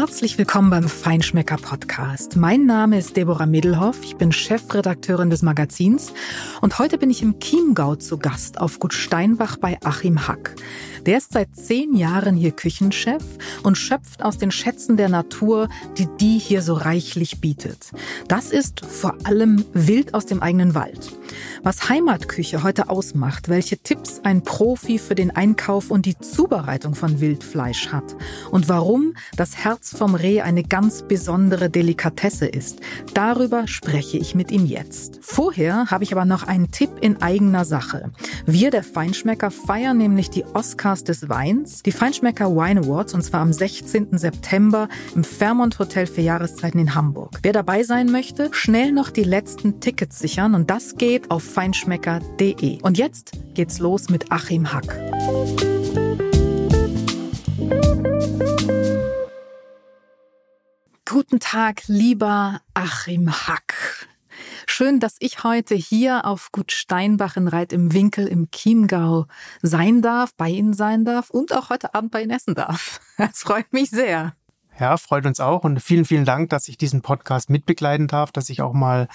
have Herzlich willkommen beim Feinschmecker Podcast. Mein Name ist Deborah Middelhoff. Ich bin Chefredakteurin des Magazins und heute bin ich im Chiemgau zu Gast auf Gut Steinbach bei Achim Hack. Der ist seit zehn Jahren hier Küchenchef und schöpft aus den Schätzen der Natur, die die hier so reichlich bietet. Das ist vor allem wild aus dem eigenen Wald. Was Heimatküche heute ausmacht, welche Tipps ein Profi für den Einkauf und die Zubereitung von Wildfleisch hat und warum das Herz vom Reh eine ganz besondere Delikatesse ist, darüber spreche ich mit ihm jetzt. Vorher habe ich aber noch einen Tipp in eigener Sache. Wir, der Feinschmecker, feiern nämlich die Oscars des Weins, die Feinschmecker Wine Awards, und zwar am 16. September im Fairmont Hotel für Jahreszeiten in Hamburg. Wer dabei sein möchte, schnell noch die letzten Tickets sichern und das geht auf feinschmecker.de. Und jetzt geht's los mit Achim Hack. Guten Tag, lieber Achim Hack. Schön, dass ich heute hier auf Gut Steinbach in Reit im Winkel im Chiemgau sein darf, bei Ihnen sein darf und auch heute Abend bei Ihnen essen darf. Das freut mich sehr. Ja, freut uns auch und vielen, vielen Dank, dass ich diesen Podcast mitbegleiten darf, dass ich auch mal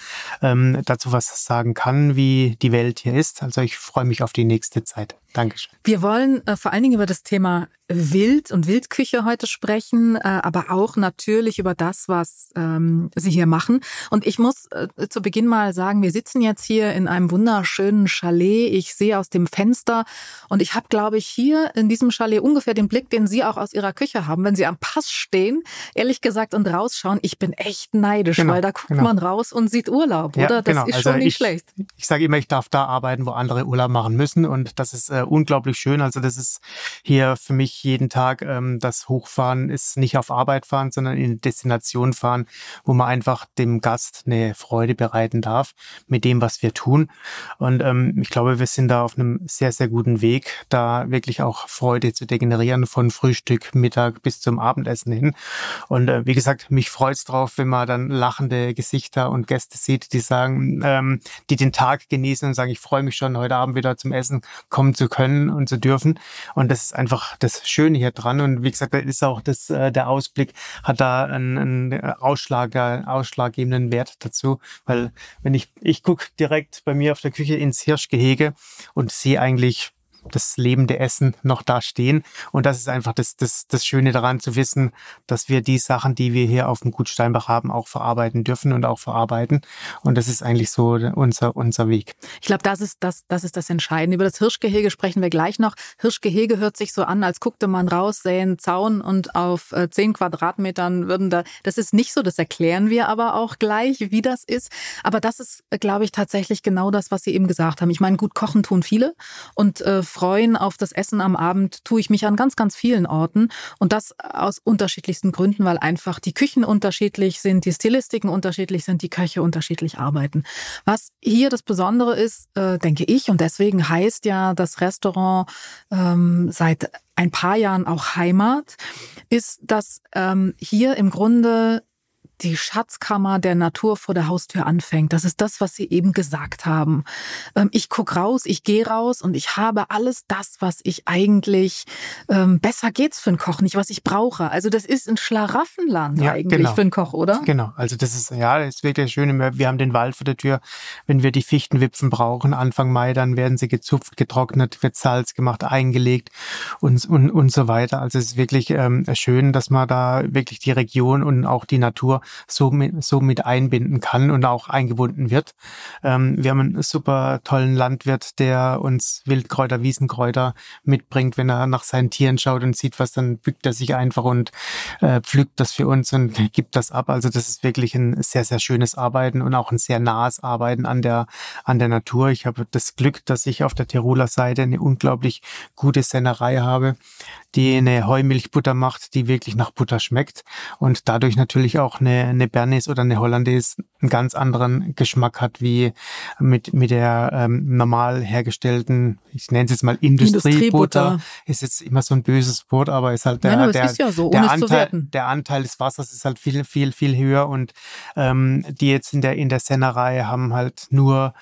ähm, dazu was sagen kann, wie die Welt hier ist. Also ich freue mich auf die nächste Zeit. Dankeschön. Wir wollen äh, vor allen Dingen über das Thema Wild und Wildküche heute sprechen, äh, aber auch natürlich über das, was ähm, Sie hier machen. Und ich muss äh, zu Beginn mal sagen, wir sitzen jetzt hier in einem wunderschönen Chalet. Ich sehe aus dem Fenster und ich habe, glaube ich, hier in diesem Chalet ungefähr den Blick, den Sie auch aus Ihrer Küche haben, wenn Sie am Pass stehen, ehrlich gesagt, und rausschauen. Ich bin echt neidisch, genau, weil da guckt genau. man raus und sieht Urlaub, ja, oder? Das genau. ist also schon nicht ich, schlecht. Ich sage immer, ich darf da arbeiten, wo andere Urlaub machen müssen und das ist äh, unglaublich schön. Also das ist hier für mich jeden Tag ähm, das Hochfahren ist nicht auf Arbeit fahren, sondern in Destination fahren, wo man einfach dem Gast eine Freude bereiten darf mit dem, was wir tun. Und ähm, ich glaube, wir sind da auf einem sehr, sehr guten Weg, da wirklich auch Freude zu degenerieren von Frühstück, Mittag bis zum Abendessen hin. Und äh, wie gesagt, mich freut es drauf, wenn man dann lachende Gesichter und Gäste sieht, die sagen, ähm, die den Tag genießen und sagen, ich freue mich schon, heute Abend wieder zum Essen kommen zu können und zu dürfen. Und das ist einfach das Schöne hier dran. Und wie gesagt, da ist auch das, äh, der Ausblick hat da einen, einen Ausschlag, ausschlaggebenden Wert dazu. Weil wenn ich, ich gucke direkt bei mir auf der Küche ins Hirschgehege und sehe eigentlich das lebende Essen noch da stehen. Und das ist einfach das, das, das Schöne daran zu wissen, dass wir die Sachen, die wir hier auf dem Gut Steinbach haben, auch verarbeiten dürfen und auch verarbeiten. Und das ist eigentlich so unser, unser Weg. Ich glaube, das ist das, das ist das Entscheidende. Über das Hirschgehege sprechen wir gleich noch. Hirschgehege hört sich so an, als guckte man raus, sähen Zaun und auf äh, zehn Quadratmetern würden da, das ist nicht so, das erklären wir aber auch gleich, wie das ist. Aber das ist, glaube ich, tatsächlich genau das, was Sie eben gesagt haben. Ich meine, gut kochen tun viele und äh, freuen auf das Essen am Abend tue ich mich an ganz, ganz vielen Orten. Und das aus unterschiedlichsten Gründen, weil einfach die Küchen unterschiedlich sind, die Stilistiken unterschiedlich sind, die Köche unterschiedlich arbeiten. Was hier das Besondere ist, äh, denke ich, und deswegen heißt ja das Restaurant ähm, seit ein paar Jahren auch Heimat, ist, dass ähm, hier im Grunde die Schatzkammer der Natur vor der Haustür anfängt. Das ist das, was Sie eben gesagt haben. Ähm, ich guck raus, ich gehe raus und ich habe alles das, was ich eigentlich ähm, besser geht's für einen Koch, nicht was ich brauche. Also das ist ein Schlaraffenland ja, eigentlich genau. für einen Koch, oder? Genau. Also das ist ja, das ist wirklich schön. Wir haben den Wald vor der Tür. Wenn wir die Fichtenwipfen brauchen, Anfang Mai, dann werden sie gezupft, getrocknet, wird Salz gemacht, eingelegt und und, und so weiter. Also es ist wirklich ähm, schön, dass man da wirklich die Region und auch die Natur so mit, so mit einbinden kann und auch eingebunden wird. Ähm, wir haben einen super tollen Landwirt, der uns Wildkräuter, Wiesenkräuter mitbringt. Wenn er nach seinen Tieren schaut und sieht was, dann bückt er sich einfach und äh, pflückt das für uns und gibt das ab. Also das ist wirklich ein sehr, sehr schönes Arbeiten und auch ein sehr nahes Arbeiten an der, an der Natur. Ich habe das Glück, dass ich auf der Tiroler Seite eine unglaublich gute Sennerei habe, die eine Heumilchbutter macht, die wirklich nach Butter schmeckt und dadurch natürlich auch eine, eine Bernays oder eine Hollandaise einen ganz anderen Geschmack hat wie mit, mit der ähm, normal hergestellten, ich nenne es jetzt mal Industriebutter. Industriebutter. Ist jetzt immer so ein böses Wort, aber ist halt der, Nein, der, ja so, der, Anteil, der Anteil des Wassers ist halt viel, viel, viel höher und ähm, die jetzt in der, in der Sennerei haben halt nur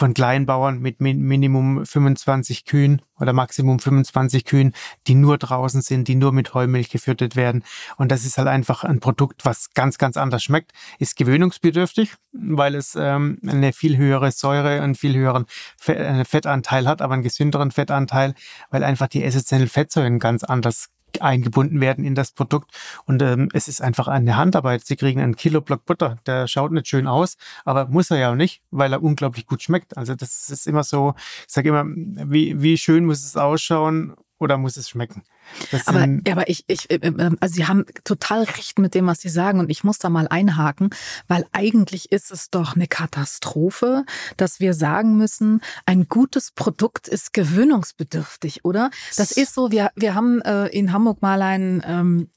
von Kleinbauern mit Minimum 25 Kühen oder Maximum 25 Kühen, die nur draußen sind, die nur mit Heumilch gefüttert werden. Und das ist halt einfach ein Produkt, was ganz, ganz anders schmeckt, ist gewöhnungsbedürftig, weil es ähm, eine viel höhere Säure, einen viel höheren äh, Fettanteil hat, aber einen gesünderen Fettanteil, weil einfach die essentiellen Fettsäuren ganz anders eingebunden werden in das Produkt. Und ähm, es ist einfach eine Handarbeit. Sie kriegen einen Kilo Block Butter, der schaut nicht schön aus, aber muss er ja auch nicht, weil er unglaublich gut schmeckt. Also das ist immer so, ich sage immer, wie, wie schön muss es ausschauen oder muss es schmecken? Das aber, aber ich, ich, äh, äh, also Sie haben total recht mit dem, was Sie sagen und ich muss da mal einhaken, weil eigentlich ist es doch eine Katastrophe, dass wir sagen müssen, ein gutes Produkt ist gewöhnungsbedürftig, oder? Das ist so, wir, wir haben äh, in Hamburg mal einen ähm,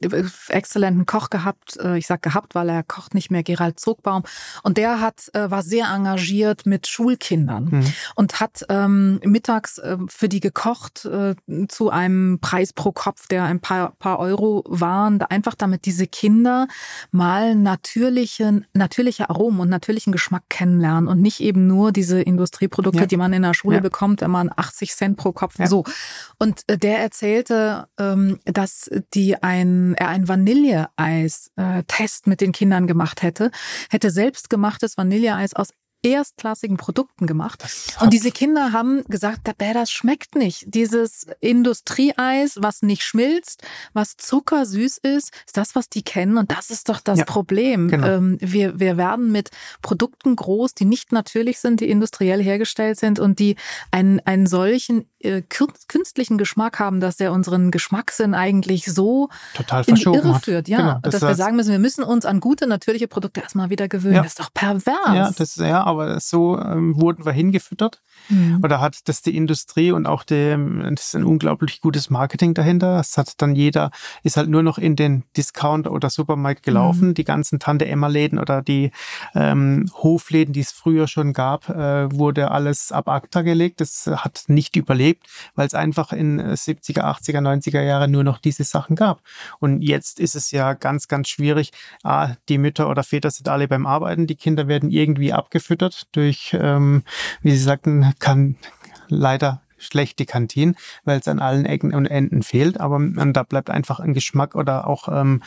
exzellenten Koch gehabt, äh, ich sag gehabt, weil er kocht nicht mehr, Gerald Zogbaum und der hat, äh, war sehr engagiert mit Schulkindern mhm. und hat ähm, mittags äh, für die gekocht äh, zu einem Preis pro Kopf, der ein paar, paar Euro waren, einfach damit diese Kinder mal natürlichen, natürliche Aromen und natürlichen Geschmack kennenlernen und nicht eben nur diese Industrieprodukte, ja. die man in der Schule ja. bekommt, wenn man 80 Cent pro Kopf ja. so. Und äh, der erzählte, ähm, dass die ein, er ein Vanilleeis-Test äh, mit den Kindern gemacht hätte, hätte selbstgemachtes Vanilleeis aus erstklassigen Produkten gemacht. Und diese Kinder haben gesagt, das schmeckt nicht. Dieses Industrieeis, was nicht schmilzt, was zuckersüß ist, ist das, was die kennen. Und das ist doch das ja, Problem. Genau. Ähm, wir, wir werden mit Produkten groß, die nicht natürlich sind, die industriell hergestellt sind und die einen, einen solchen äh, künstlichen Geschmack haben, dass der unseren Geschmackssinn eigentlich so Total in die Irre hat. führt. Ja, genau, das dass wir sagen müssen, wir müssen uns an gute natürliche Produkte erstmal wieder gewöhnen. Ja. Das ist doch pervers. Ja, das, ja aber so ähm, wurden wir hingefüttert. Mhm. Oder hat das die Industrie und auch die, das ist ein unglaublich gutes Marketing dahinter. Es hat dann jeder, ist halt nur noch in den Discount oder Supermarkt gelaufen. Mhm. Die ganzen Tante-Emma-Läden oder die ähm, Hofläden, die es früher schon gab, äh, wurde alles ab ACTA gelegt. Das hat nicht überlebt, weil es einfach in 70er, 80er, 90er Jahre nur noch diese Sachen gab. Und jetzt ist es ja ganz, ganz schwierig. Ah, die Mütter oder Väter sind alle beim Arbeiten, die Kinder werden irgendwie abgefüttert durch, ähm, wie Sie sagten, kann leider schlecht die Kantinen, weil es an allen Ecken und Enden fehlt. Aber ähm, da bleibt einfach ein Geschmack oder auch ähm,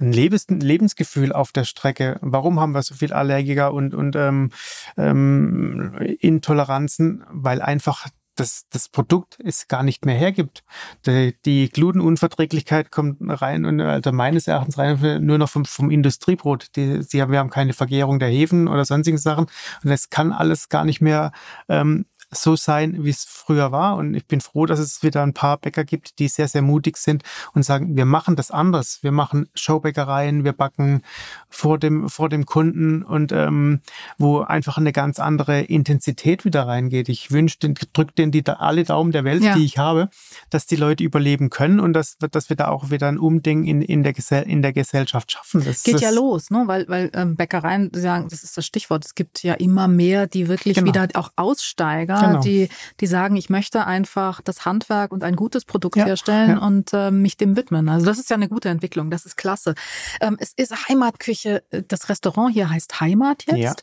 ein Lebens Lebensgefühl auf der Strecke. Warum haben wir so viel Allergiker und, und ähm, ähm, Intoleranzen? Weil einfach das, das Produkt es gar nicht mehr hergibt. Die, die Glutenunverträglichkeit kommt rein und also meines Erachtens rein nur noch vom, vom Industriebrot. Die, sie haben, wir haben keine Vergärung der Hefen oder sonstigen Sachen und es kann alles gar nicht mehr ähm, so sein, wie es früher war. Und ich bin froh, dass es wieder ein paar Bäcker gibt, die sehr, sehr mutig sind und sagen, wir machen das anders. Wir machen Showbäckereien, wir backen vor dem, vor dem Kunden und ähm, wo einfach eine ganz andere Intensität wieder reingeht. Ich wünsche, drücke denen die da alle Daumen der Welt, ja. die ich habe, dass die Leute überleben können und dass, dass wir da auch wieder ein Umding in, in, der, Gesell in der Gesellschaft schaffen. Das geht ja los, ne? weil, weil ähm, Bäckereien sagen, das ist das Stichwort, es gibt ja immer mehr, die wirklich genau. wieder auch Aussteiger genau. die, die sagen, ich möchte einfach das Handwerk und ein gutes Produkt ja, herstellen ja. und äh, mich dem widmen. Also das ist ja eine gute Entwicklung, das ist klasse. Ähm, es ist Heimatküche, äh, das Restaurant hier heißt Heimat jetzt. Ja.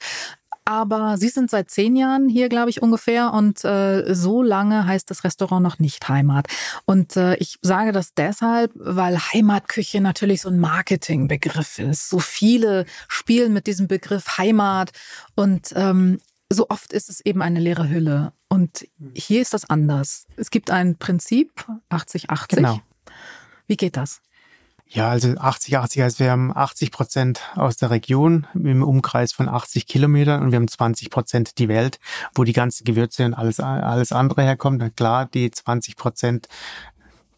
Aber Sie sind seit zehn Jahren hier, glaube ich, ungefähr. Und äh, so lange heißt das Restaurant noch nicht Heimat. Und äh, ich sage das deshalb, weil Heimatküche natürlich so ein Marketingbegriff ist. So viele spielen mit diesem Begriff Heimat. Und ähm, so oft ist es eben eine leere Hülle. Und hier ist das anders. Es gibt ein Prinzip, 80-80. Genau. Wie geht das? Ja, also 80-80 heißt, wir haben 80 Prozent aus der Region im Umkreis von 80 Kilometern und wir haben 20 Prozent die Welt, wo die ganzen Gewürze und alles, alles andere herkommt. Klar, die 20 Prozent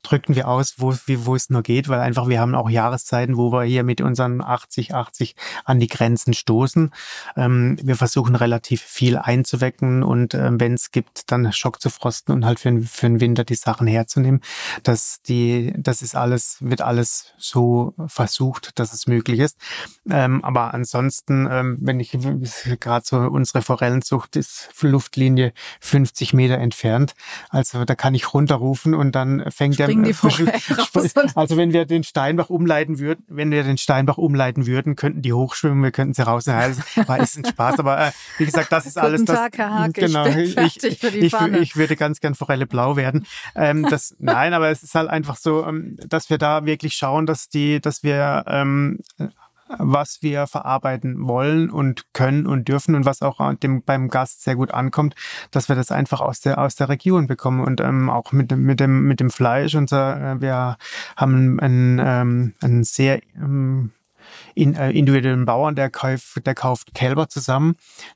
drücken wir aus, wo, wo es nur geht, weil einfach wir haben auch Jahreszeiten, wo wir hier mit unseren 80, 80 an die Grenzen stoßen. Ähm, wir versuchen relativ viel einzuwecken und ähm, wenn es gibt, dann Schock zu frosten und halt für, für den Winter die Sachen herzunehmen. Das, die, das ist alles, wird alles so versucht, dass es möglich ist. Ähm, aber ansonsten, ähm, wenn ich gerade so unsere Forellenzucht ist Luftlinie 50 Meter entfernt, also da kann ich runterrufen und dann fängt er springen die vorher raus. Also wenn wir den Steinbach umleiten würden, wenn wir den Steinbach umleiten würden, könnten die hochschwimmen, wir könnten sie raus. Also, war ist ein Spaß, aber äh, wie gesagt, das ist alles. Guten Tag, Herr Haag, genau, ich, ich, ich, ich, würde ganz gern Forelle blau werden. Ähm, das, nein, aber es ist halt einfach so, ähm, dass wir da wirklich schauen, dass die, dass wir ähm, was wir verarbeiten wollen und können und dürfen und was auch dem, beim Gast sehr gut ankommt, dass wir das einfach aus der aus der Region bekommen und ähm, auch mit dem mit dem mit dem Fleisch. Unser, äh, wir haben ein, ähm, ein sehr ähm, in, äh, individuellen Bauern, der kauft, der kauft Kälber zusammen,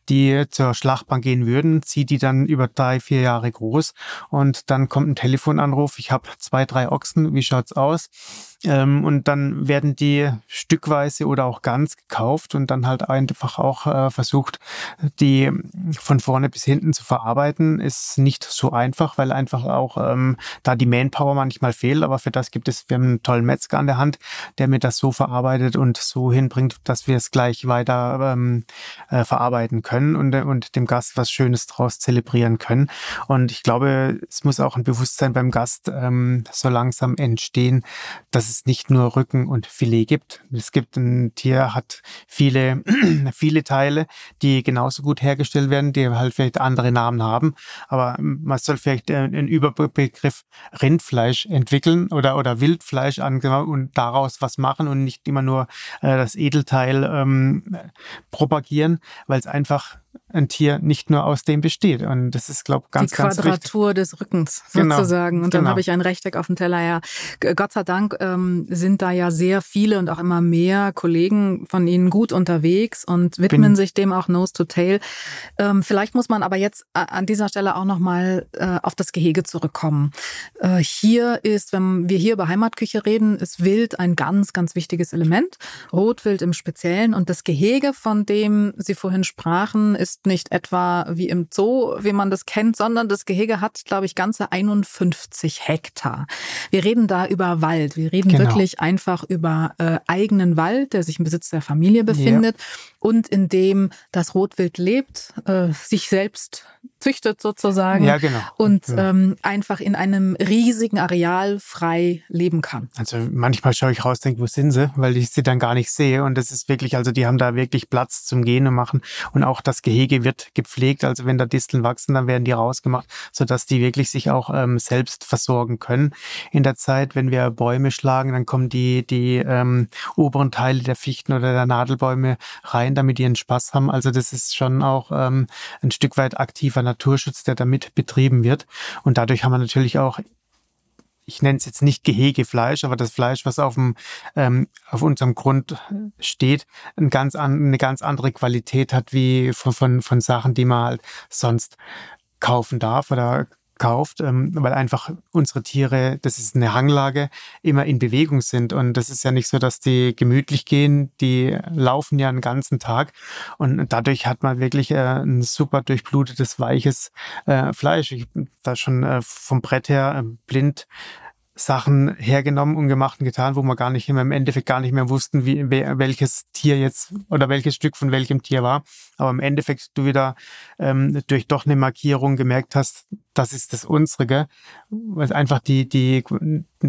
die zur Schlachtbank gehen würden, zieht die dann über drei, vier Jahre groß und dann kommt ein Telefonanruf, ich habe zwei, drei Ochsen, wie schaut's aus? Ähm, und dann werden die stückweise oder auch ganz gekauft und dann halt einfach auch äh, versucht, die von vorne bis hinten zu verarbeiten. Ist nicht so einfach, weil einfach auch ähm, da die Manpower manchmal fehlt. Aber für das gibt es, wir haben einen tollen Metzger an der Hand, der mir das so verarbeitet und so hinbringt, dass wir es gleich weiter ähm, äh, verarbeiten können und, und dem Gast was Schönes draus zelebrieren können. Und ich glaube, es muss auch ein Bewusstsein beim Gast ähm, so langsam entstehen, dass dass es nicht nur Rücken und Filet gibt. Es gibt ein Tier, hat viele, viele Teile, die genauso gut hergestellt werden, die halt vielleicht andere Namen haben. Aber man soll vielleicht einen Überbegriff Rindfleisch entwickeln oder, oder Wildfleisch angehen und daraus was machen und nicht immer nur äh, das Edelteil ähm, propagieren, weil es einfach ein Tier nicht nur aus dem besteht. Und das ist, glaube ich, ganz, Die Quadratur des Rückens genau. sozusagen. Und dann genau. habe ich ein Rechteck auf dem Teller. Ja, Gott sei Dank ähm, sind da ja sehr viele und auch immer mehr Kollegen von Ihnen gut unterwegs und widmen Bin sich dem auch Nose to Tail. Ähm, vielleicht muss man aber jetzt an dieser Stelle auch nochmal äh, auf das Gehege zurückkommen. Äh, hier ist, wenn wir hier über Heimatküche reden, ist Wild ein ganz, ganz wichtiges Element. Rotwild im Speziellen. Und das Gehege, von dem Sie vorhin sprachen, ist ist nicht etwa wie im Zoo, wie man das kennt, sondern das Gehege hat, glaube ich, ganze 51 Hektar. Wir reden da über Wald. Wir reden genau. wirklich einfach über äh, eigenen Wald, der sich im Besitz der Familie befindet. Ja und in dem das Rotwild lebt, äh, sich selbst züchtet sozusagen ja, genau. und ja. ähm, einfach in einem riesigen Areal frei leben kann. Also manchmal schaue ich raus, denke, wo sind sie, weil ich sie dann gar nicht sehe und es ist wirklich, also die haben da wirklich Platz zum und machen und auch das Gehege wird gepflegt, also wenn da Disteln wachsen, dann werden die rausgemacht, sodass die wirklich sich auch ähm, selbst versorgen können. In der Zeit, wenn wir Bäume schlagen, dann kommen die, die ähm, oberen Teile der Fichten oder der Nadelbäume rein, damit die einen Spaß haben. Also das ist schon auch ähm, ein Stück weit aktiver Naturschutz, der damit betrieben wird. Und dadurch haben wir natürlich auch ich nenne es jetzt nicht Gehegefleisch, aber das Fleisch, was auf dem ähm, auf unserem Grund steht, ein ganz an, eine ganz andere Qualität hat wie von, von von Sachen, die man halt sonst kaufen darf oder kauft, ähm, weil einfach unsere Tiere, das ist eine Hanglage, immer in Bewegung sind. Und das ist ja nicht so, dass die gemütlich gehen, die laufen ja einen ganzen Tag. Und dadurch hat man wirklich äh, ein super durchblutetes, weiches äh, Fleisch. Ich da schon äh, vom Brett her äh, blind Sachen hergenommen und gemacht und getan, wo wir gar nicht immer im Endeffekt gar nicht mehr wussten, wie welches Tier jetzt oder welches Stück von welchem Tier war. Aber im Endeffekt du wieder ähm, durch doch eine Markierung gemerkt hast, das ist das unsere, weil einfach die die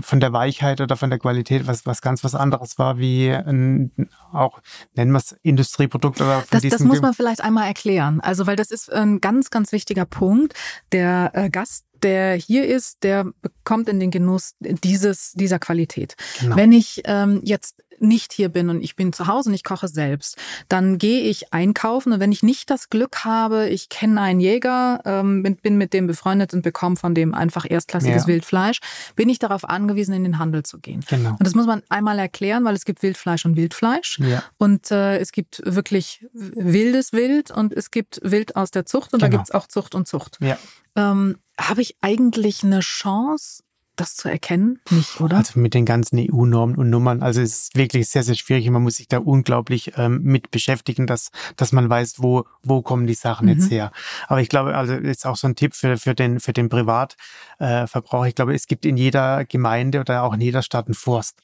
von der Weichheit oder von der Qualität was was ganz was anderes war wie ein, auch nennen wir es Industrieprodukt oder von das, das muss man vielleicht einmal erklären. Also weil das ist ein ganz ganz wichtiger Punkt. Der äh, Gast der hier ist, der bekommt in den Genuss dieses, dieser Qualität. Genau. Wenn ich ähm, jetzt nicht hier bin und ich bin zu Hause und ich koche selbst, dann gehe ich einkaufen und wenn ich nicht das Glück habe, ich kenne einen Jäger, ähm, bin, bin mit dem befreundet und bekomme von dem einfach erstklassiges ja. Wildfleisch, bin ich darauf angewiesen, in den Handel zu gehen. Genau. Und das muss man einmal erklären, weil es gibt Wildfleisch und Wildfleisch ja. und äh, es gibt wirklich wildes Wild und es gibt Wild aus der Zucht und genau. da gibt es auch Zucht und Zucht. Ja. Ähm, habe ich eigentlich eine Chance, das zu erkennen? Nicht, oder? Also mit den ganzen EU-Normen und Nummern, also es ist wirklich sehr, sehr schwierig. Man muss sich da unglaublich ähm, mit beschäftigen, dass, dass man weiß, wo, wo kommen die Sachen mhm. jetzt her. Aber ich glaube, also ist auch so ein Tipp für, für den, für den Privatverbraucher. Äh, ich glaube, es gibt in jeder Gemeinde oder auch in jeder Stadt einen Forst.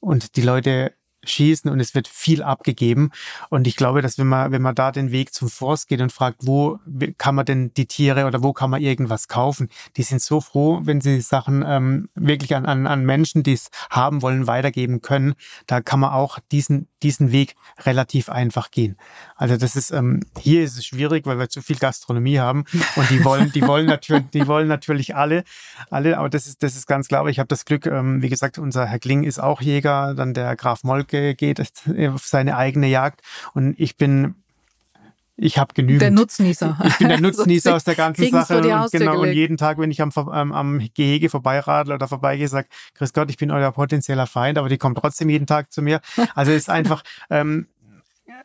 Und die Leute schießen und es wird viel abgegeben. Und ich glaube, dass wenn man, wenn man da den Weg zum Forst geht und fragt, wo kann man denn die Tiere oder wo kann man irgendwas kaufen, die sind so froh, wenn sie Sachen ähm, wirklich an, an, an Menschen, die es haben wollen, weitergeben können. Da kann man auch diesen, diesen Weg relativ einfach gehen. Also das ist, ähm, hier ist es schwierig, weil wir zu viel Gastronomie haben und die wollen, die wollen natürlich, die wollen natürlich alle, alle, aber das ist, das ist ganz klar. Aber ich habe das Glück, ähm, wie gesagt, unser Herr Kling ist auch Jäger, dann der Graf Molke geht auf seine eigene Jagd und ich bin ich habe genügend. Der Nutznießer. Ich bin der Nutznießer aus der ganzen Sache. Und genau, und jeden Tag, wenn ich am, am, am Gehege vorbeiradle oder vorbeigehe, sage, Grüß Gott, ich bin euer potenzieller Feind, aber die kommen trotzdem jeden Tag zu mir. Also es ist einfach, ähm,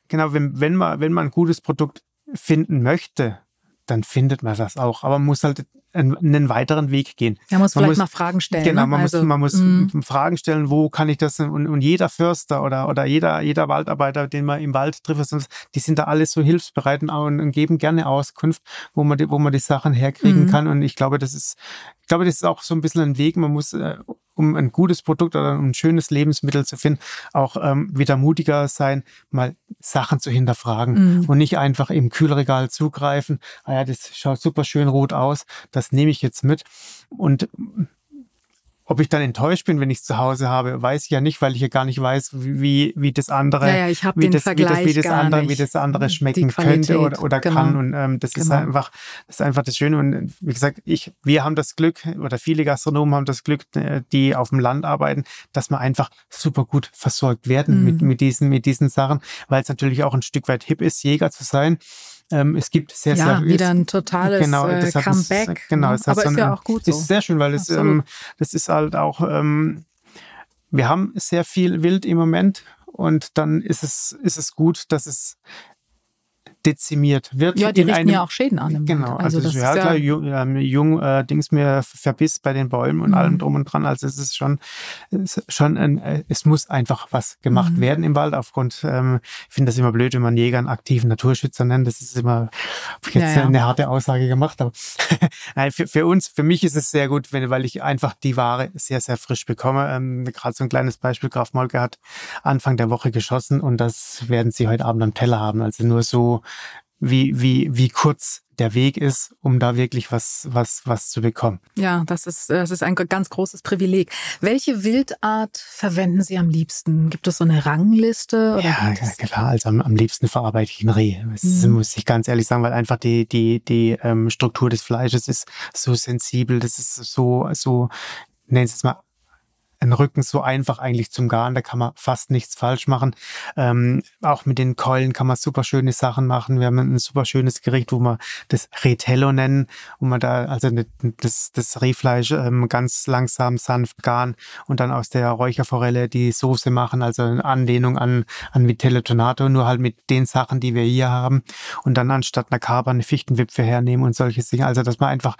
genau, wenn, wenn man, wenn man ein gutes Produkt finden möchte, dann findet man das auch. Aber man muss halt einen, weiteren Weg gehen. Man muss man vielleicht muss, mal Fragen stellen. Genau, ne? man also, muss, man muss mm. Fragen stellen, wo kann ich das und, und jeder Förster oder, oder jeder, jeder Waldarbeiter, den man im Wald trifft, die sind da alles so hilfsbereit und, und geben gerne Auskunft, wo man die, wo man die Sachen herkriegen mm. kann. Und ich glaube, das ist, ich glaube, das ist auch so ein bisschen ein Weg. Man muss äh, um ein gutes Produkt oder ein schönes Lebensmittel zu finden, auch ähm, wieder mutiger sein, mal Sachen zu hinterfragen mhm. und nicht einfach im Kühlregal zugreifen. Ah ja, das schaut super schön rot aus, das nehme ich jetzt mit. Und ob ich dann enttäuscht bin, wenn ich es zu Hause habe, weiß ich ja nicht, weil ich ja gar nicht weiß, wie, wie das andere, ja, ja, wie, das, wie, das, wie, das andere, nicht. wie das andere schmecken könnte oder, oder genau. kann. Und ähm, das genau. ist einfach, das ist einfach das Schöne. Und wie gesagt, ich, wir haben das Glück, oder viele Gastronomen haben das Glück, äh, die auf dem Land arbeiten, dass wir einfach super gut versorgt werden mhm. mit, mit diesen, mit diesen Sachen, weil es natürlich auch ein Stück weit hip ist, Jäger zu sein. Ähm, es gibt sehr, ja, sehr wieder ein totales genau, äh, Comeback. Es, genau, es aber so ist ja auch gut so. Ist sehr schön, weil es, ähm, das ist halt auch, ähm, wir haben sehr viel Wild im Moment und dann ist es, ist es gut, dass es dezimiert wird. Ja, die richten einem, ja auch Schäden an. Genau, also, also das ist ja, klar, jung, ähm, jung äh, Dings mir verbiss bei den Bäumen und mhm. allem drum und dran. Also es ist schon, es, ist schon ein, äh, es muss einfach was gemacht mhm. werden im Wald aufgrund, ähm, ich finde das immer blöd, wenn man Jäger einen aktiven Naturschützer nennt. Das ist immer jetzt ja, ja. eine harte Aussage gemacht, aber nein, für, für uns, für mich ist es sehr gut, wenn, weil ich einfach die Ware sehr, sehr frisch bekomme. Ähm, Gerade so ein kleines Beispiel, Graf Molke hat Anfang der Woche geschossen und das werden Sie heute Abend am Teller haben. Also nur so wie, wie, wie kurz der Weg ist, um da wirklich was, was, was zu bekommen. Ja, das ist, das ist ein ganz großes Privileg. Welche Wildart verwenden Sie am liebsten? Gibt es so eine Rangliste? Oder ja, klar. Also am, am liebsten verarbeite ich ein Reh. Das mhm. muss ich ganz ehrlich sagen, weil einfach die, die, die ähm, Struktur des Fleisches ist so sensibel. Das ist so, so, nennen Sie es mal ein Rücken so einfach eigentlich zum Garen, da kann man fast nichts falsch machen. Ähm, auch mit den Keulen kann man super schöne Sachen machen. Wir haben ein super schönes Gericht, wo wir das Retello nennen, wo man da also das, das Rehfleisch ähm, ganz langsam sanft garen und dann aus der Räucherforelle die Soße machen, also in Anlehnung an, an Vitello Tonato, nur halt mit den Sachen, die wir hier haben und dann anstatt einer Kaber eine Fichtenwipfe hernehmen und solche Dinge. Also dass man einfach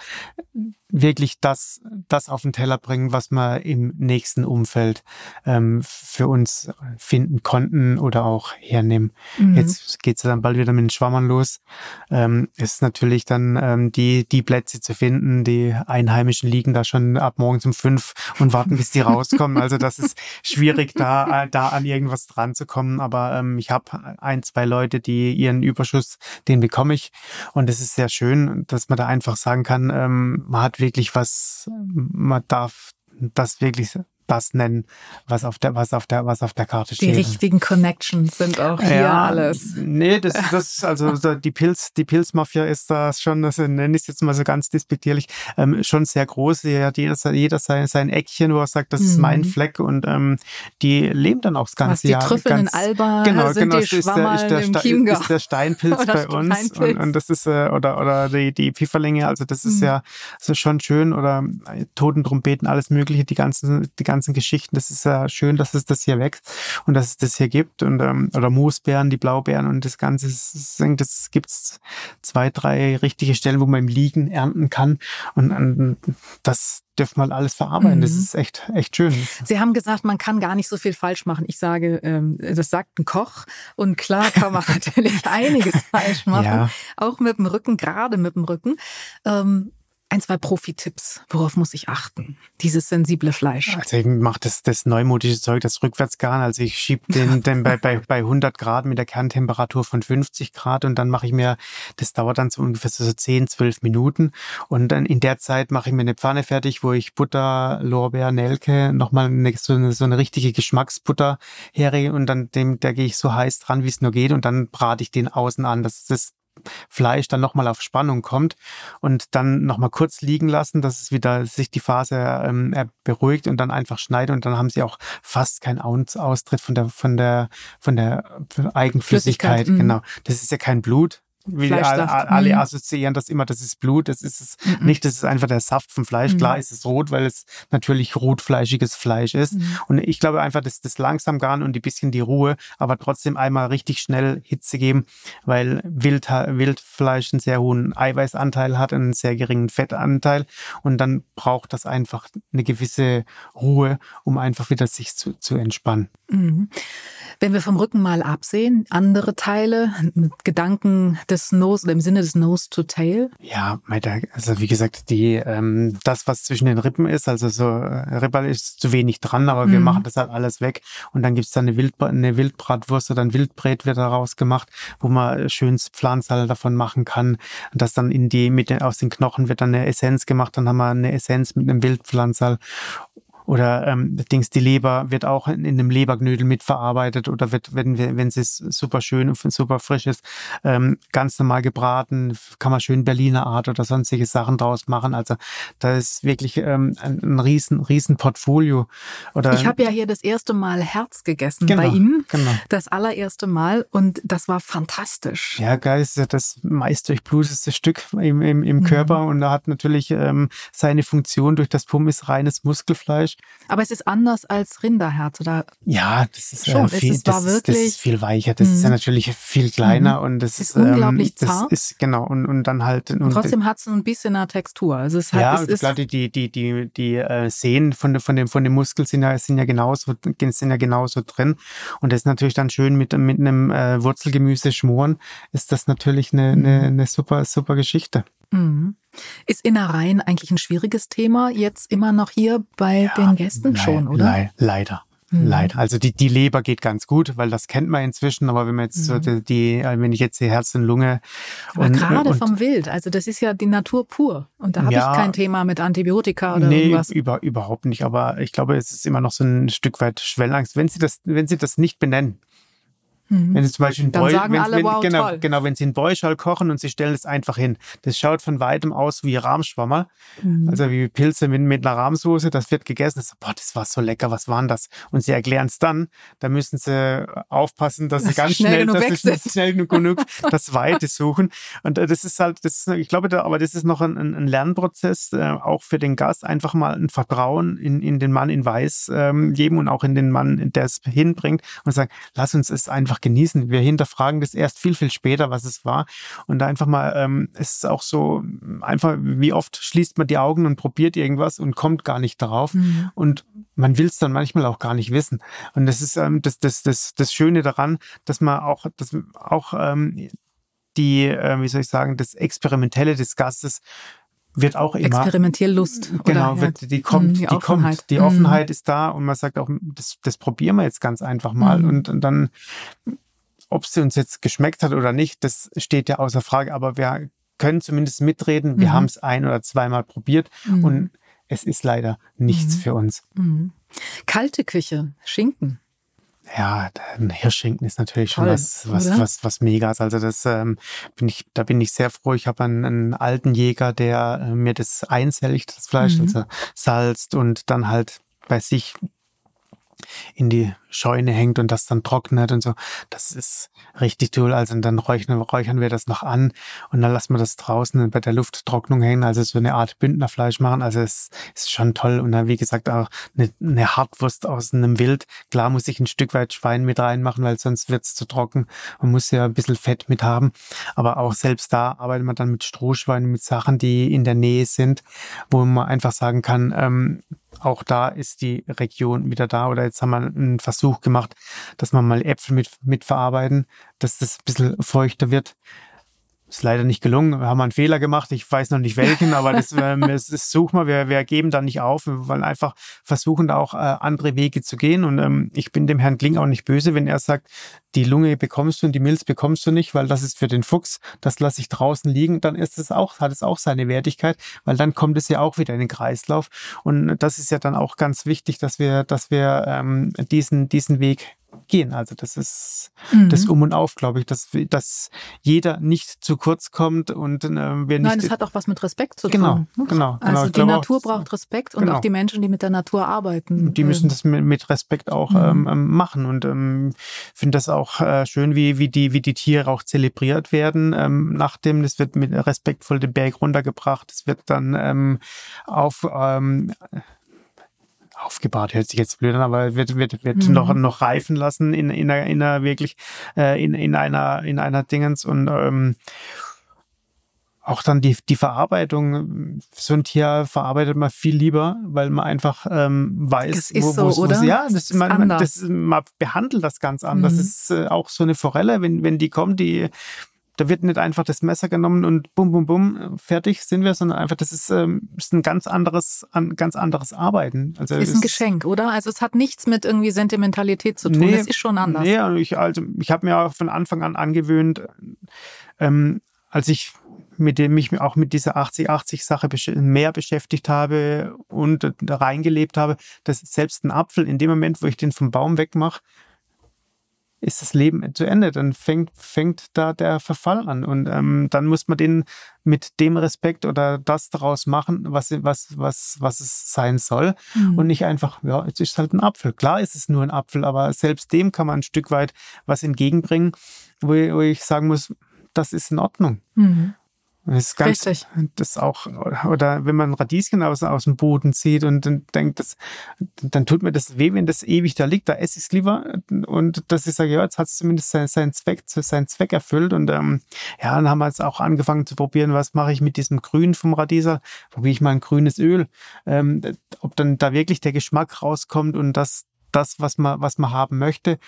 wirklich das, das auf den Teller bringen, was wir im nächsten Umfeld ähm, für uns finden konnten oder auch hernehmen. Mhm. Jetzt geht's dann bald wieder mit den Schwammern los. Ähm, ist natürlich dann ähm, die, die Plätze zu finden. Die Einheimischen liegen da schon ab morgens um fünf und warten, bis die rauskommen. Also das ist schwierig, da, da an irgendwas dran zu kommen. Aber ähm, ich habe ein, zwei Leute, die ihren Überschuss, den bekomme ich. Und es ist sehr schön, dass man da einfach sagen kann, ähm, man hat wirklich was, man darf das wirklich das nennen, was auf der, was auf der, was auf der Karte steht. Die richtigen Connections sind auch hier ja, alles. Nee, das, das, also die Pilz, die Pilzmafia ist da schon, das nenne ich jetzt mal so ganz despektierlich, ähm, schon sehr groß. Hier hat jeder, jeder sein, sein Eckchen, wo er sagt, das ist mhm. mein Fleck und ähm, die leben dann auch das ganze was, die Jahr. Die Trüffeln ganz, in Alba genau, sind genau, die ist der, ist der, im ist der Steinpilz bei uns und, und, das ist, äh, oder, oder die, die Pfifferlinge, also das ist mhm. ja so schon schön oder äh, Totentrompeten, alles mögliche, die ganzen, die ganzen Geschichten, das ist ist ja schön, dass es das hier wächst und dass es das hier gibt und ähm, oder Moosbeeren, die Blaubeeren und das Ganze. Das gibt's zwei, drei richtige Stellen, wo man im Liegen ernten kann und, und das dürfen wir alles verarbeiten. Mhm. Das ist echt, echt schön. Sie haben gesagt, man kann gar nicht so viel falsch machen. Ich sage, ähm, das sagt ein Koch. Und klar kann man natürlich einiges falsch machen. Ja. Auch mit dem Rücken, gerade mit dem Rücken. Ähm, ein, zwei Profi-Tipps. Worauf muss ich achten? Dieses sensible Fleisch. Also ich mache das, das neumodische Zeug, das Rückwärtsgarn. Also ich schiebe den, den bei, bei, bei 100 Grad mit der Kerntemperatur von 50 Grad und dann mache ich mir, das dauert dann so ungefähr so 10, 12 Minuten. Und dann in der Zeit mache ich mir eine Pfanne fertig, wo ich Butter, Lorbeer, Nelke, nochmal eine, so, eine, so eine richtige Geschmacksbutter herrege und dann dem, da gehe ich so heiß dran, wie es nur geht und dann brate ich den außen an. Das ist das Fleisch dann nochmal auf Spannung kommt und dann nochmal kurz liegen lassen, dass es wieder sich die Faser ähm, beruhigt und dann einfach schneiden und dann haben sie auch fast keinen Austritt von der von der von der Eigenflüssigkeit. Flüssigkeit, mhm. genau, das ist ja kein Blut, wie alle, alle mhm. assoziieren das immer, das ist Blut, das ist es mhm. nicht, das ist einfach der Saft vom Fleisch. Mhm. Klar ist es rot, weil es natürlich rotfleischiges Fleisch ist. Mhm. Und ich glaube einfach, dass das langsam garen und ein bisschen die Ruhe, aber trotzdem einmal richtig schnell Hitze geben, weil Wild, Wildfleisch einen sehr hohen Eiweißanteil hat, einen sehr geringen Fettanteil und dann braucht das einfach eine gewisse Ruhe, um einfach wieder sich zu, zu entspannen. Mhm. Wenn wir vom Rücken mal absehen, andere Teile, Gedanken des Nose oder im Sinne des Nose to Tail? Ja, also wie gesagt, die ähm, das, was zwischen den Rippen ist, also so äh, Ribberl ist zu wenig dran, aber mhm. wir machen das halt alles weg und dann gibt's da eine, Wild, eine Wildbratwurst oder ein Wildbrät wird daraus gemacht, wo man schönes Pflanzerl davon machen kann. Und das dann in die, mit den, aus den Knochen wird dann eine Essenz gemacht, dann haben wir eine Essenz mit einem Wildpflanzerl oder ähm, Dings, die Leber wird auch in, in einem Leberknödel mitverarbeitet oder wird, wenn, wenn es super schön und super frisch ist, ähm, ganz normal gebraten, kann man schön Berliner Art oder sonstige Sachen draus machen. Also da ist wirklich ähm, ein, ein riesen, riesen Portfolio. Oder ich habe ja hier das erste Mal Herz gegessen genau, bei Ihnen. Genau. Das allererste Mal und das war fantastisch. Ja, geil, ist ja das meist durchbluteste Stück im, im, im mhm. Körper und da hat natürlich ähm, seine Funktion durch das Pummis reines Muskelfleisch. Aber es ist anders als Rinderherz, oder? Ja, das ist schon. Viel, es das, ist, das ist viel weicher. Das ist ja mhm. natürlich viel kleiner mhm. und das ist, ist unglaublich ähm, zart. Das ist genau und, und dann halt. Und, und trotzdem hat es ein bisschen eine Textur. Also es hat, ja, es ist klar, die die die die, die äh, Sehnen von von dem von dem Muskel sind ja sind ja genauso sind ja genauso drin und das ist natürlich dann schön mit mit einem äh, Wurzelgemüse schmoren. Ist das natürlich eine, eine, eine super super Geschichte. Mhm. Ist Innereien eigentlich ein schwieriges Thema jetzt immer noch hier bei ja, den Gästen le schon, oder? Le leider. Mhm. Leider. Also die, die Leber geht ganz gut, weil das kennt man inzwischen, aber wenn man jetzt mhm. die, die, wenn ich jetzt die Herz und Lunge. Aber und, gerade und, vom Wild, also das ist ja die Natur pur. Und da habe ja, ich kein Thema mit Antibiotika oder nee, irgendwas. Über, überhaupt nicht. Aber ich glaube, es ist immer noch so ein Stück weit Schwellangst. Wenn sie das, wenn sie das nicht benennen, Mhm. Wenn Sie zum Beispiel Dann Beu sagen wenn, alle, wenn, wow, genau, toll. genau, wenn Sie einen Beuschal kochen und Sie stellen es einfach hin. Das schaut von weitem aus wie Rahmschwammer, mhm. also wie Pilze mit, mit einer Rahmsoße. Das wird gegessen. Das, boah, das war so lecker. Was waren das? Und Sie erklären es dann. Da müssen Sie aufpassen, dass Sie ganz schnell, schnell dass Sie schnell genug das Weite suchen. Und äh, das ist halt, das ist, ich glaube, da, aber das ist noch ein, ein Lernprozess, äh, auch für den Gast, einfach mal ein Vertrauen in, in den Mann in Weiß ähm, geben und auch in den Mann, der es hinbringt und sagen, lass uns es einfach einfach genießen. Wir hinterfragen das erst viel, viel später, was es war. Und da einfach mal, ähm, es ist auch so, einfach, wie oft schließt man die Augen und probiert irgendwas und kommt gar nicht darauf. Mhm. Und man will es dann manchmal auch gar nicht wissen. Und das ist ähm, das, das, das, das Schöne daran, dass man auch, dass auch ähm, die, äh, wie soll ich sagen, das Experimentelle des Gastes wird auch immer Experimentierlust genau oder, wird, die kommt die, die kommt die Offenheit mhm. ist da und man sagt auch das, das probieren wir jetzt ganz einfach mal mhm. und, und dann ob sie uns jetzt geschmeckt hat oder nicht das steht ja außer Frage aber wir können zumindest mitreden wir mhm. haben es ein oder zweimal probiert mhm. und es ist leider nichts mhm. für uns mhm. kalte Küche Schinken ja, ein Hirschschinken ist natürlich schon Toll, was, was, was, was Megas. Also das ähm, bin ich, da bin ich sehr froh. Ich habe einen, einen alten Jäger, der äh, mir das einselligt, das Fleisch, mhm. also salzt und dann halt bei sich in die Scheune hängt und das dann trocknet und so. Das ist richtig toll. Also dann räuchern, räuchern wir das noch an und dann lassen wir das draußen bei der Lufttrocknung hängen, also so eine Art Bündnerfleisch machen. Also es ist schon toll. Und dann, wie gesagt, auch eine, eine Hartwurst aus einem Wild. Klar muss ich ein Stück weit Schwein mit reinmachen, weil sonst wird's zu trocken. Man muss ja ein bisschen Fett mit haben. Aber auch selbst da arbeitet man dann mit Strohschweinen, mit Sachen, die in der Nähe sind, wo man einfach sagen kann, ähm, auch da ist die Region wieder da. Oder jetzt haben wir einen Versuch gemacht, dass man mal Äpfel mit, mit verarbeiten, dass das ein bisschen feuchter wird. Ist leider nicht gelungen. Wir haben einen Fehler gemacht. Ich weiß noch nicht welchen, aber das, ähm, das, das suchen wir. wir. Wir geben da nicht auf. Wir wollen einfach versuchen, da auch äh, andere Wege zu gehen. Und ähm, ich bin dem Herrn Kling auch nicht böse, wenn er sagt, die Lunge bekommst du und die Milz bekommst du nicht, weil das ist für den Fuchs. Das lasse ich draußen liegen. Dann ist es auch, hat es auch seine Wertigkeit, weil dann kommt es ja auch wieder in den Kreislauf. Und das ist ja dann auch ganz wichtig, dass wir, dass wir ähm, diesen, diesen Weg gehen. Also das ist mhm. das Um und Auf, glaube ich, dass, dass jeder nicht zu kurz kommt und äh, wir nicht. Nein, es hat auch was mit Respekt zu genau, tun. Genau, genau. Also die Natur braucht Respekt und genau. auch die Menschen, die mit der Natur arbeiten. Die müssen ähm, das mit, mit Respekt auch mhm. Ähm, ähm, machen und ähm, finde das auch äh, schön, wie, wie, die, wie die Tiere auch zelebriert werden. Ähm, nachdem, das wird mit respektvoll den Berg runtergebracht, es wird dann ähm, auf ähm, aufgebahrt, hört sich jetzt blöd an, aber wird, wird, wird mhm. noch, noch reifen lassen in, in, einer, in einer wirklich, äh, in, in einer, in einer Dingens und ähm, auch dann die, die Verarbeitung, so ein Tier verarbeitet man viel lieber, weil man einfach ähm, weiß, es ist wo, so, oder? ja, das, man, das, man behandelt das ganz anders. Mhm. Das ist äh, auch so eine Forelle, wenn, wenn die kommt, die da wird nicht einfach das Messer genommen und bum, bum, bum, fertig sind wir, sondern einfach, das ist, ähm, ist ein ganz anderes, ein ganz anderes Arbeiten. Also ist ein Geschenk, oder? Also es hat nichts mit irgendwie Sentimentalität zu tun. Nee, es ist schon anders. Nee, also ich, also ich habe mir von Anfang an angewöhnt, ähm, als ich mit dem ich auch mit dieser 80-80-Sache mehr beschäftigt habe und da reingelebt habe, dass selbst ein Apfel in dem Moment, wo ich den vom Baum wegmache, ist das Leben zu Ende. Dann fängt, fängt da der Verfall an. Und ähm, dann muss man den mit dem Respekt oder das daraus machen, was, was, was, was es sein soll. Mhm. Und nicht einfach, ja, jetzt ist halt ein Apfel. Klar ist es nur ein Apfel, aber selbst dem kann man ein Stück weit was entgegenbringen, wo, wo ich sagen muss, das ist in Ordnung. Mhm. Das ist ganz, Richtig. Das auch, oder wenn man Radieschen aus, aus dem Boden zieht und dann denkt, das, dann tut mir das weh, wenn das ewig da liegt, da esse ich es lieber. Und dass ich sage, ja, jetzt hat es zumindest seinen, seinen, Zweck, seinen Zweck erfüllt. Und ähm, ja, dann haben wir jetzt auch angefangen zu probieren, was mache ich mit diesem Grün vom Radieser? Probiere ich mal ein grünes Öl. Ähm, ob dann da wirklich der Geschmack rauskommt und das, das, was man, was man haben möchte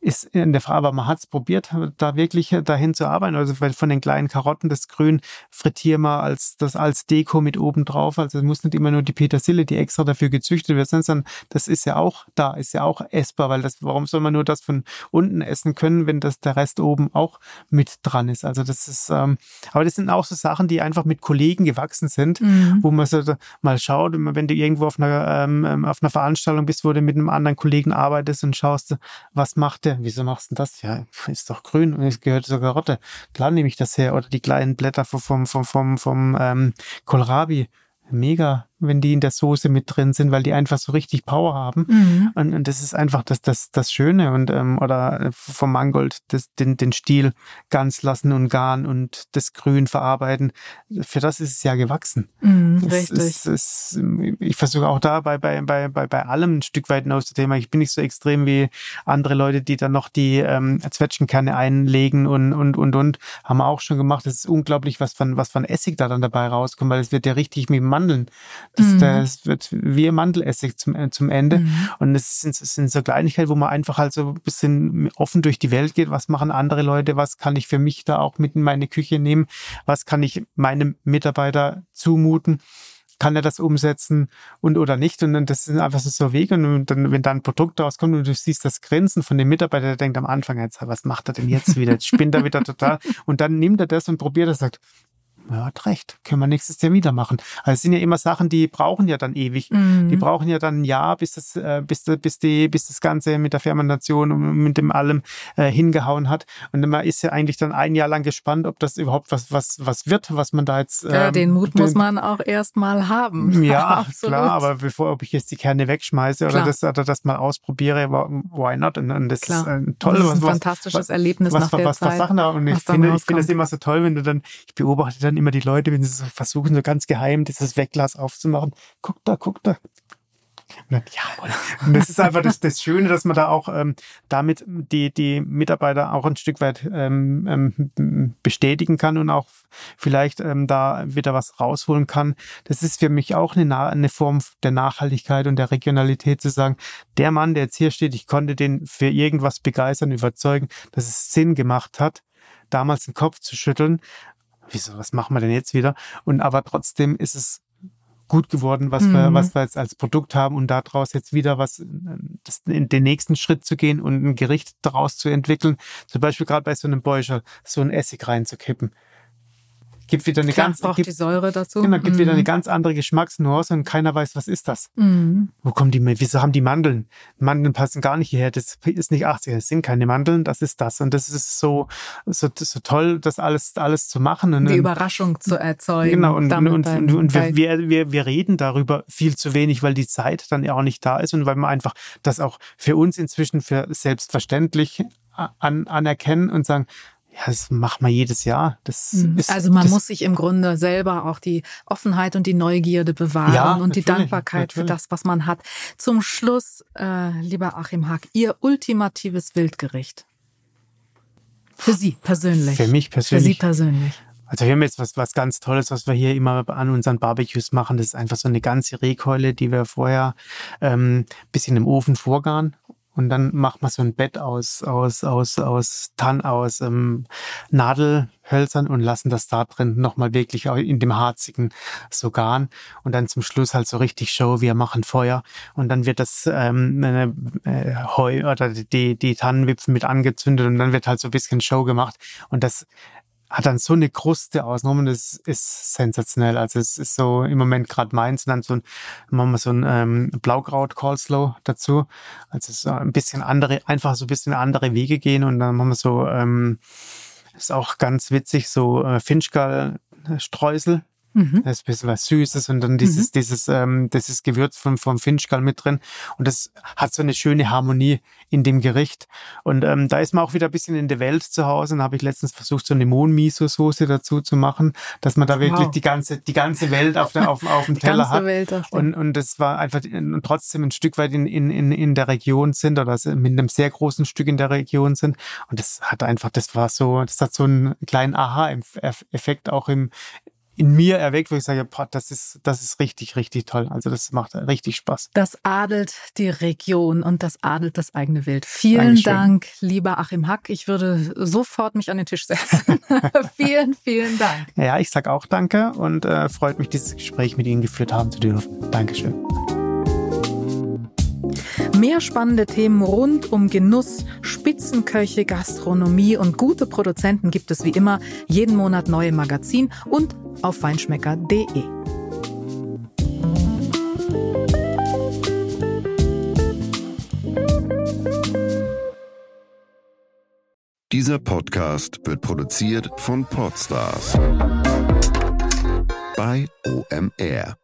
ist in der Frage, aber man hat es probiert, da wirklich dahin zu arbeiten. Also von den kleinen Karotten, das Grün frittieren wir als, das als Deko mit oben drauf. Also es muss nicht immer nur die Petersilie, die extra dafür gezüchtet wird, sondern das ist ja auch da, ist ja auch essbar, weil das, warum soll man nur das von unten essen können, wenn das der Rest oben auch mit dran ist? Also das ist, ähm, aber das sind auch so Sachen, die einfach mit Kollegen gewachsen sind, mhm. wo man so mal schaut, wenn du irgendwo auf einer, ähm, auf einer Veranstaltung bist, wo du mit einem anderen Kollegen arbeitest und schaust, was macht der wieso machst du das? Ja, ist doch grün und es gehört zur Karotte. Klar nehme ich das her. Oder die kleinen Blätter vom, vom, vom, vom ähm, Kohlrabi. Mega wenn die in der Soße mit drin sind, weil die einfach so richtig Power haben. Mhm. Und, und, das ist einfach das, das, das Schöne. Und ähm, oder vom Mangold das, den, den Stiel ganz lassen und garen und das Grün verarbeiten. Für das ist es ja gewachsen. Mhm, richtig. Ist, ist, ich versuche auch da bei, bei, bei, bei, bei allem ein Stück weit hinaus zu Thema. Ich bin nicht so extrem wie andere Leute, die dann noch die ähm, Zwetschgenkerne einlegen und, und, und, und. Haben wir auch schon gemacht. Das ist unglaublich, was von, was von Essig da dann dabei rauskommt, weil es wird ja richtig mit Mandeln das, mhm. das wird wie Mandelessig zum, äh, zum Ende. Mhm. Und es sind, es sind so Kleinigkeiten, wo man einfach halt so ein bisschen offen durch die Welt geht. Was machen andere Leute? Was kann ich für mich da auch mit in meine Küche nehmen? Was kann ich meinem Mitarbeiter zumuten? kann er das umsetzen und oder nicht. Und dann das sind einfach so Wege. Und dann, wenn da ein Produkt rauskommt und du siehst das Grinsen von dem Mitarbeiter, der denkt am Anfang jetzt, was macht er denn jetzt wieder? Jetzt spinnt er wieder total. Und dann nimmt er das und probiert das, sagt, er hat recht, können wir nächstes Jahr wieder machen. Also es sind ja immer Sachen, die brauchen ja dann ewig. Mhm. Die brauchen ja dann ein Jahr, bis das, äh, bis, bis die, bis das Ganze mit der Fermentation und mit dem allem äh, hingehauen hat. Und man ist ja eigentlich dann ein Jahr lang gespannt, ob das überhaupt was, was, was wird, was man da jetzt. Ähm, ja, den Mut den, muss man auch erstmal haben. Ja, klar, aber bevor, ob ich jetzt die Kerne wegschmeiße oder das, oder das mal ausprobiere, why not? Und, und das klar. ist ein tolles, das ist ein fantastisches was, Erlebnis was, nach der was, Zeit. Was Sachen da. Und ich finde, ich finde es immer so toll, wenn du dann, ich beobachte dann immer die Leute, wenn sie so versuchen, so ganz geheim dieses Wegglas aufzumachen. Guck da, guck da. Und dann, jawohl. Und das ist einfach das, das Schöne, dass man da auch ähm, damit die, die Mitarbeiter auch ein Stück weit ähm, ähm, bestätigen kann und auch vielleicht ähm, da wieder was rausholen kann. Das ist für mich auch eine, eine Form der Nachhaltigkeit und der Regionalität zu sagen, der Mann, der jetzt hier steht, ich konnte den für irgendwas begeistern, überzeugen, dass es Sinn gemacht hat damals den Kopf zu schütteln. Wieso, was machen wir denn jetzt wieder? Und aber trotzdem ist es gut geworden, was mhm. wir, was wir jetzt als Produkt haben und daraus jetzt wieder was, das, in den nächsten Schritt zu gehen und ein Gericht daraus zu entwickeln. Zum Beispiel gerade bei so einem Bäucherl, so ein Essig reinzukippen gibt wieder eine Klar, ganz braucht gibt, die Säure dazu. Genau, gibt mhm. wieder eine ganz andere Geschmacksnuance und keiner weiß, was ist das. Mhm. Wo kommen die? Wieso haben die Mandeln? Mandeln passen gar nicht hierher. Das ist nicht 80, das sind keine Mandeln, das ist das. Und das ist so, so, so toll, das alles, alles zu machen. Und, die Überraschung zu erzeugen. Genau, und, und, und, und, und wir, wir, wir reden darüber viel zu wenig, weil die Zeit dann ja auch nicht da ist und weil man einfach das auch für uns inzwischen für selbstverständlich an, anerkennen und sagen, ja, das macht man jedes Jahr. Das mhm. ist, also man das, muss sich im Grunde selber auch die Offenheit und die Neugierde bewahren Ja, und die natürlich, Dankbarkeit für natürlich. das, was man hat. Zum Schluss, äh, lieber Achim Hack, Ihr ultimatives Wildgericht. Für Sie persönlich. für mich Für Sie persönlich. persönlich. Also wir haben jetzt was, was ganz Tolles, was wir hier immer an unseren Barbecues machen. Das ist einfach so eine ganze Rehkeule, die wir vorher ähm, bisschen im Ofen vorgaren. Und dann macht man so ein Bett aus, aus, aus, aus Tann, aus ähm, Nadelhölzern und lassen das da drin nochmal wirklich in dem harzigen so garen. Und dann zum Schluss halt so richtig Show, wir machen Feuer. Und dann wird das ähm, äh, Heu oder die, die Tannenwipfen mit angezündet und dann wird halt so ein bisschen Show gemacht. Und das hat dann so eine Kruste ausgenommen, das ist sensationell. Also es ist so im Moment gerade meins und dann so ein, machen wir so ein ähm, Blaukraut Coleslaw dazu. Also so ein bisschen andere, einfach so ein bisschen andere Wege gehen und dann machen wir so, ähm, ist auch ganz witzig, so äh, Finchgall Streusel. Mhm. Da ist ein bisschen was Süßes und dann dieses, dieses, ähm, dieses Gewürz vom, vom Finchgall mit drin. Und das hat so eine schöne Harmonie in dem Gericht. Und ähm, da ist man auch wieder ein bisschen in der Welt zu Hause. Und habe ich letztens versucht, so eine Mohn-Miso-Soße dazu zu machen, dass man da wirklich Wow. die ganze, die ganze Welt auf, der, auf, auf dem Die Teller ganze hat. Und, und das war einfach und trotzdem ein Stück weit in, in, in, in der Region sind oder mit einem sehr großen Stück in der Region sind. Und das hat einfach, das war so, das hat so einen kleinen Aha-Effekt auch im, in mir erweckt, wo ich sage, boah, das ist, das ist richtig, richtig toll. Also das macht richtig Spaß. Das adelt die Region und das adelt das eigene Wild. Vielen Dankeschön. Dank, lieber Achim Hack. Ich würde sofort mich an den Tisch setzen. vielen, vielen Dank. Ja, ich sag auch Danke und äh, freut mich, dieses Gespräch mit Ihnen geführt haben zu dürfen. Dankeschön. Mehr spannende Themen rund um Genuss, Spitzenköche, Gastronomie und gute Produzenten gibt es wie immer jeden Monat neue Magazin und auf feinschmecker.de. Dieser Podcast wird produziert von Podstars bei OMR.